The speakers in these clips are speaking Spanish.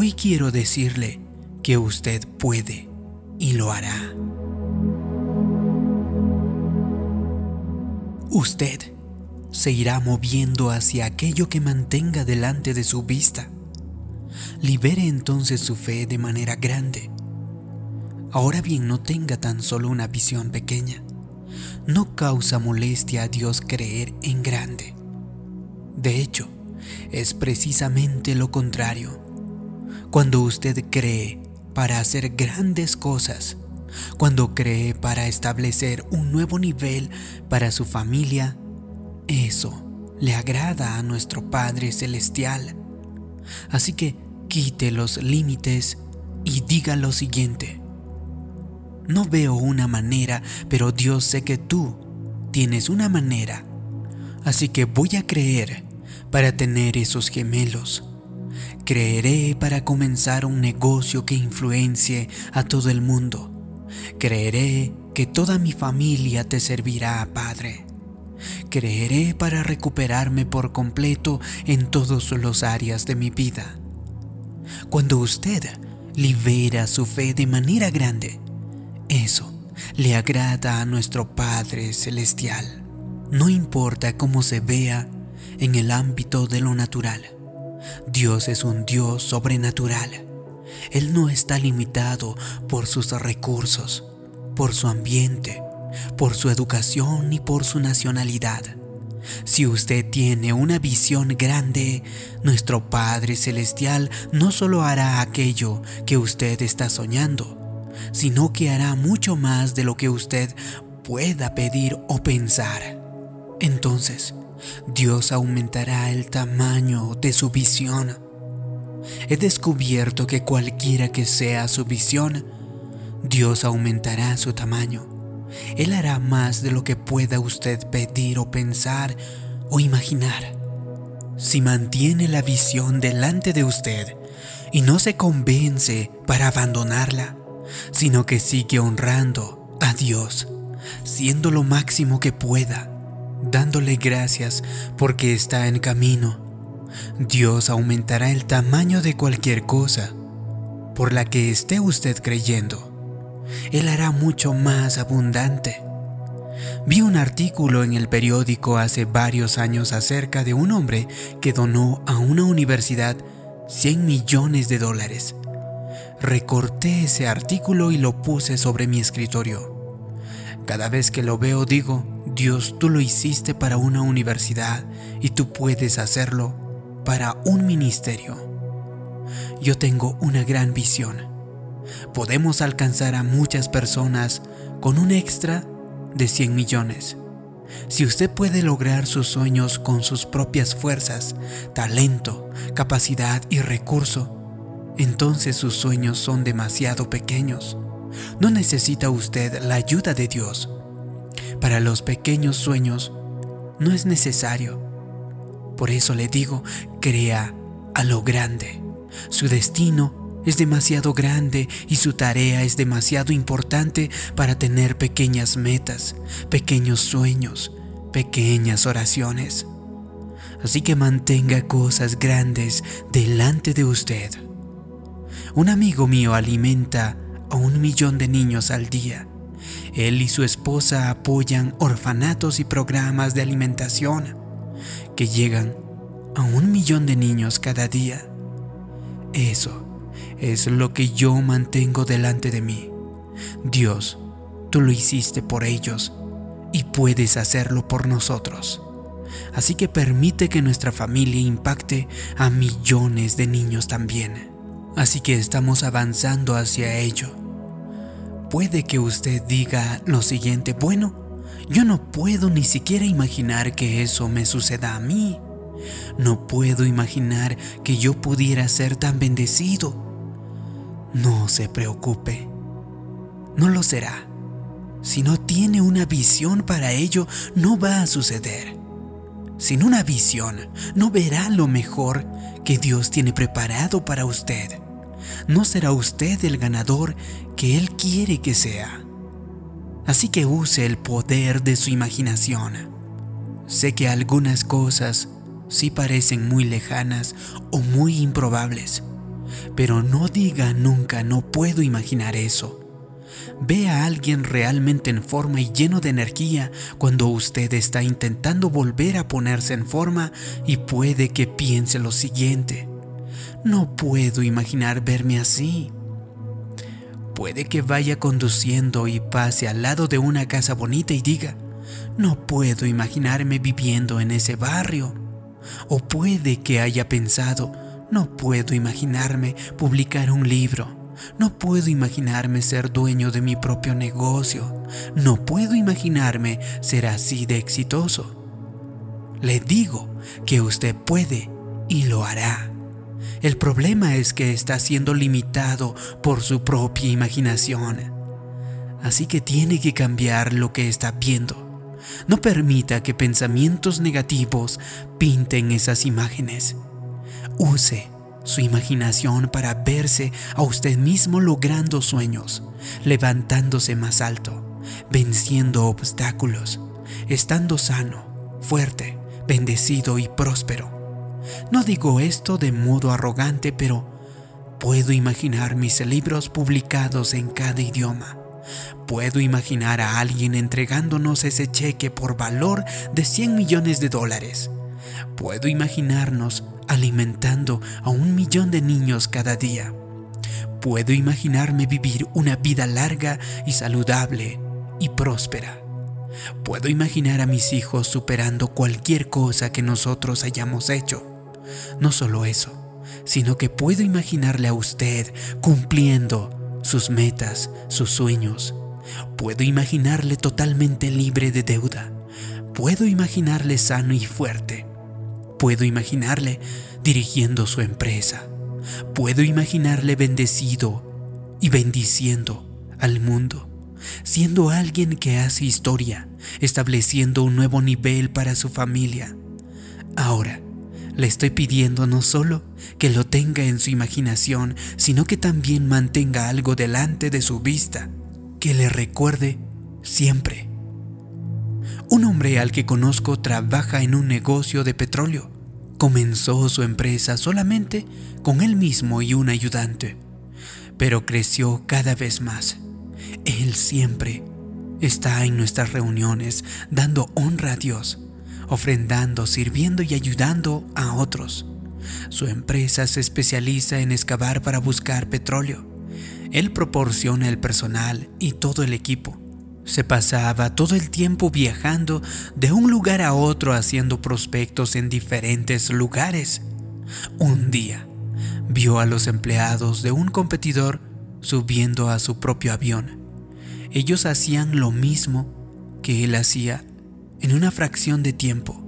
Hoy quiero decirle que usted puede y lo hará. Usted se irá moviendo hacia aquello que mantenga delante de su vista. Libere entonces su fe de manera grande. Ahora bien, no tenga tan solo una visión pequeña. No causa molestia a Dios creer en grande. De hecho, es precisamente lo contrario. Cuando usted cree para hacer grandes cosas, cuando cree para establecer un nuevo nivel para su familia, eso le agrada a nuestro Padre Celestial. Así que quite los límites y diga lo siguiente. No veo una manera, pero Dios sé que tú tienes una manera. Así que voy a creer para tener esos gemelos. Creeré para comenzar un negocio que influencie a todo el mundo. Creeré que toda mi familia te servirá, Padre. Creeré para recuperarme por completo en todas las áreas de mi vida. Cuando usted libera su fe de manera grande, eso le agrada a nuestro Padre Celestial. No importa cómo se vea en el ámbito de lo natural. Dios es un Dios sobrenatural. Él no está limitado por sus recursos, por su ambiente, por su educación ni por su nacionalidad. Si usted tiene una visión grande, nuestro Padre Celestial no solo hará aquello que usted está soñando, sino que hará mucho más de lo que usted pueda pedir o pensar. Entonces, Dios aumentará el tamaño de su visión. He descubierto que cualquiera que sea su visión, Dios aumentará su tamaño. Él hará más de lo que pueda usted pedir o pensar o imaginar. Si mantiene la visión delante de usted y no se convence para abandonarla, sino que sigue honrando a Dios, siendo lo máximo que pueda, dándole gracias porque está en camino, Dios aumentará el tamaño de cualquier cosa por la que esté usted creyendo. Él hará mucho más abundante. Vi un artículo en el periódico hace varios años acerca de un hombre que donó a una universidad 100 millones de dólares. Recorté ese artículo y lo puse sobre mi escritorio. Cada vez que lo veo digo, Dios, tú lo hiciste para una universidad y tú puedes hacerlo para un ministerio. Yo tengo una gran visión podemos alcanzar a muchas personas con un extra de 100 millones. Si usted puede lograr sus sueños con sus propias fuerzas, talento, capacidad y recurso, entonces sus sueños son demasiado pequeños. No necesita usted la ayuda de Dios. Para los pequeños sueños no es necesario. Por eso le digo, crea a lo grande. Su destino es demasiado grande y su tarea es demasiado importante para tener pequeñas metas, pequeños sueños, pequeñas oraciones. Así que mantenga cosas grandes delante de usted. Un amigo mío alimenta a un millón de niños al día. Él y su esposa apoyan orfanatos y programas de alimentación que llegan a un millón de niños cada día. Eso es lo que yo mantengo delante de mí. Dios, tú lo hiciste por ellos y puedes hacerlo por nosotros. Así que permite que nuestra familia impacte a millones de niños también. Así que estamos avanzando hacia ello. Puede que usted diga lo siguiente, bueno, yo no puedo ni siquiera imaginar que eso me suceda a mí. No puedo imaginar que yo pudiera ser tan bendecido. No se preocupe, no lo será. Si no tiene una visión para ello, no va a suceder. Sin una visión, no verá lo mejor que Dios tiene preparado para usted. No será usted el ganador que Él quiere que sea. Así que use el poder de su imaginación. Sé que algunas cosas sí parecen muy lejanas o muy improbables, Pero no diga nunca no puedo imaginar eso. Ve a alguien realmente en forma y lleno de energía cuando usted está intentando volver a ponerse en forma y puede que piense lo siguiente. No puedo imaginar verme así. Puede que vaya conduciendo y pase al lado de una casa bonita y diga, no puedo imaginarme viviendo en ese barrio. O puede que haya pensado, no puedo imaginarme publicar un libro. No puedo imaginarme ser dueño de mi propio negocio. No puedo imaginarme ser así de exitoso. Le digo que usted puede y lo hará. El problema es que está siendo limitado por su propia imaginación. Así que tiene que cambiar lo que está viendo. No permita que pensamientos negativos pinten esas imágenes. Use su imaginación para verse a usted mismo logrando sueños, levantándose más alto, venciendo obstáculos, estando sano, fuerte, bendecido y próspero. No digo esto de modo arrogante, pero puedo imaginar mis libros publicados en cada idioma. Puedo imaginar a alguien entregándonos ese cheque por valor de 100 millones de dólares. Puedo imaginarnos alimentando a un millón de niños cada día. Puedo imaginarme vivir una vida larga y saludable y próspera. Puedo imaginar a mis hijos superando cualquier cosa que nosotros hayamos hecho. No solo eso, sino que puedo imaginarle a usted cumpliendo sus metas, sus sueños. Puedo imaginarle totalmente libre de deuda. Puedo imaginarle sano y fuerte. Puedo imaginarle dirigiendo su empresa. Puedo imaginarle bendecido y bendiciendo al mundo, siendo alguien que hace historia, estableciendo un nuevo nivel para su familia. Ahora, le estoy pidiendo no solo que lo tenga en su imaginación, sino que también mantenga algo delante de su vista, que le recuerde siempre un hombre al que conozco trabaja en un negocio de petróleo. Comenzó su empresa solamente con él mismo y un ayudante, pero creció cada vez más. Él siempre está en nuestras reuniones dando honra a Dios, ofrendando, sirviendo y ayudando a otros. Su empresa se especializa en excavar para buscar petróleo. Él proporciona el personal y todo el equipo se pasaba todo el tiempo viajando de un lugar a otro haciendo prospectos en diferentes lugares. Un día, vio a los empleados de un competidor subiendo a su propio avión. Ellos hacían lo mismo que él hacía en una fracción de tiempo.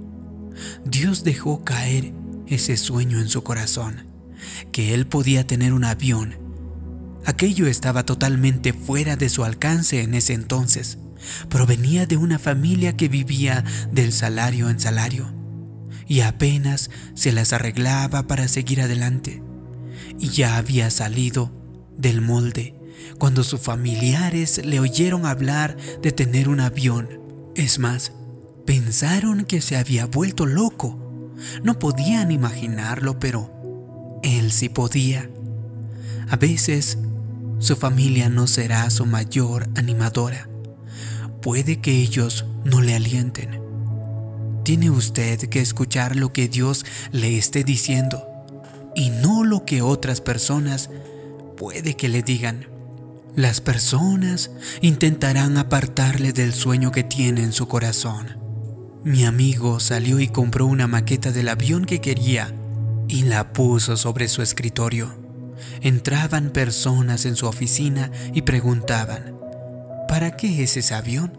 Dios dejó caer ese sueño en su corazón, que él podía tener un avión Aquello estaba totalmente fuera de su alcance en ese entonces. Provenía de una familia que vivía del salario en salario y apenas se las arreglaba para seguir adelante. Y ya había salido del molde cuando sus familiares le oyeron hablar de tener un avión. Es más, pensaron que se había vuelto loco. No podían imaginarlo, pero él sí podía. A veces su familia no será su mayor animadora. Puede que ellos no le alienten. Tiene usted que escuchar lo que Dios le esté diciendo y no lo que otras personas puede que le digan. Las personas intentarán apartarle del sueño que tiene en su corazón. Mi amigo salió y compró una maqueta del avión que quería y la puso sobre su escritorio. Entraban personas en su oficina y preguntaban, ¿para qué es ese avión?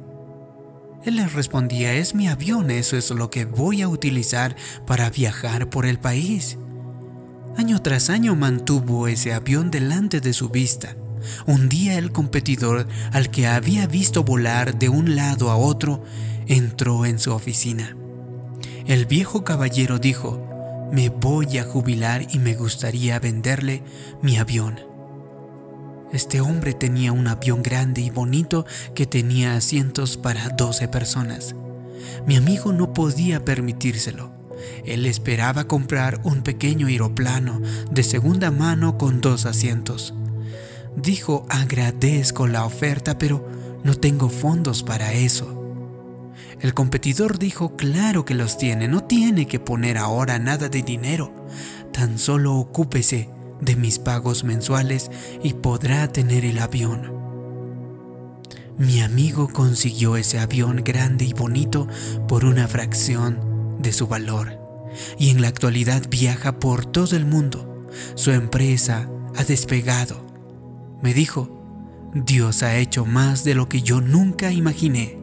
Él les respondía, es mi avión, eso es lo que voy a utilizar para viajar por el país. Año tras año mantuvo ese avión delante de su vista. Un día el competidor al que había visto volar de un lado a otro entró en su oficina. El viejo caballero dijo, me voy a jubilar y me gustaría venderle mi avión. Este hombre tenía un avión grande y bonito que tenía asientos para 12 personas. Mi amigo no podía permitírselo, Él esperaba comprar un pequeño aeroplano de segunda mano con dos asientos. Dijo, agradezco la oferta, pero no tengo fondos para eso. El competidor dijo, claro que los tiene, no tiene que poner ahora nada de dinero, tan solo ocúpese de mis pagos mensuales y podrá tener el avión. Mi amigo consiguió ese avión grande y bonito por una fracción de su valor y en la actualidad viaja por todo el mundo. Su empresa ha despegado. Me dijo, Dios ha hecho más de lo que yo nunca imaginé.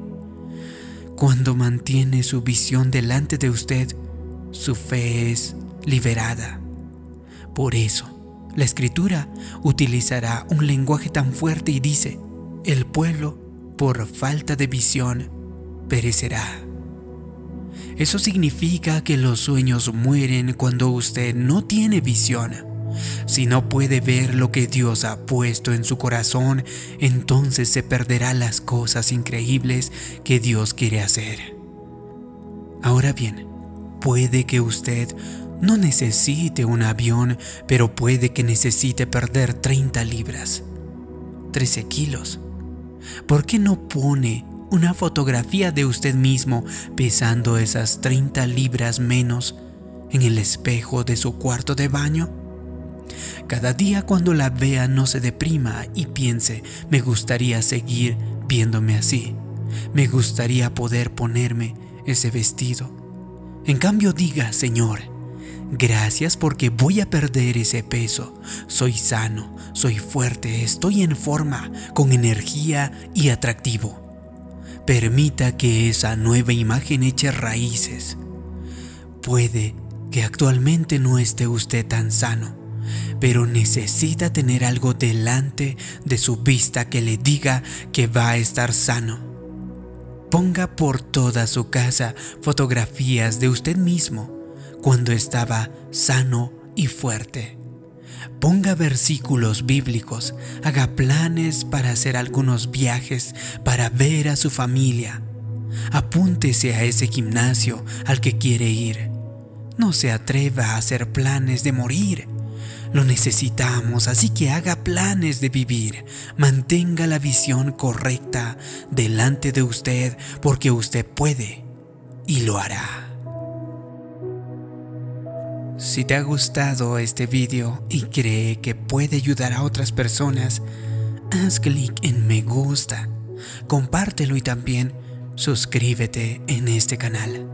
Cuando mantiene su visión delante de usted, su fe es liberada. Por eso, la escritura utilizará un lenguaje tan fuerte y dice, el pueblo, por falta de visión, perecerá. Eso significa que los sueños mueren cuando usted no tiene visión. Si no puede ver lo que Dios ha puesto en su corazón, entonces se perderá las cosas increíbles que Dios quiere hacer. Ahora bien, puede que usted no necesite un avión, pero puede que necesite perder 30 libras, 13 kilos. ¿Por qué no pone una fotografía de usted mismo pesando esas 30 libras menos en el espejo de su cuarto de baño? Cada día cuando la vea no se deprima y piense, me gustaría seguir viéndome así. Me gustaría poder ponerme ese vestido. En cambio diga, Señor, gracias porque voy a perder ese peso. Soy sano, soy fuerte, estoy en forma, con energía y atractivo. Permita que esa nueva imagen eche raíces. Puede que actualmente no esté usted tan sano, pero necesita tener algo delante de su vista que le diga que va a estar sano. Ponga por toda su casa fotografías de usted mismo cuando estaba sano y fuerte. Ponga versículos bíblicos, haga planes para hacer algunos viajes, para ver a su familia. Apúntese a ese gimnasio al que quiere ir. No se atreva a hacer planes de morir lo necesitamos, así que haga planes de vivir. Mantenga la visión correcta delante de usted porque usted puede y lo hará. Si te ha gustado este video y cree que puede ayudar a otras personas, haz clic en me gusta, compártelo y también suscríbete en este canal.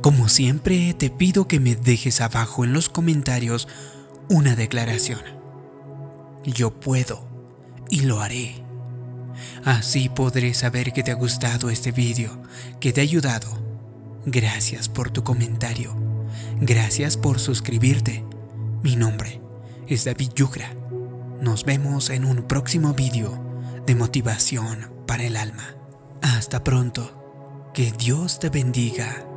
Como siempre te pido que me dejes abajo en los comentarios una declaración. Yo puedo y lo haré. Así podré saber que te ha gustado este vídeo, que te ha ayudado. Gracias por tu comentario. Gracias por suscribirte. Mi nombre es David Yugra. Nos vemos en un próximo vídeo de motivación para el alma. Hasta pronto. Que Dios te bendiga.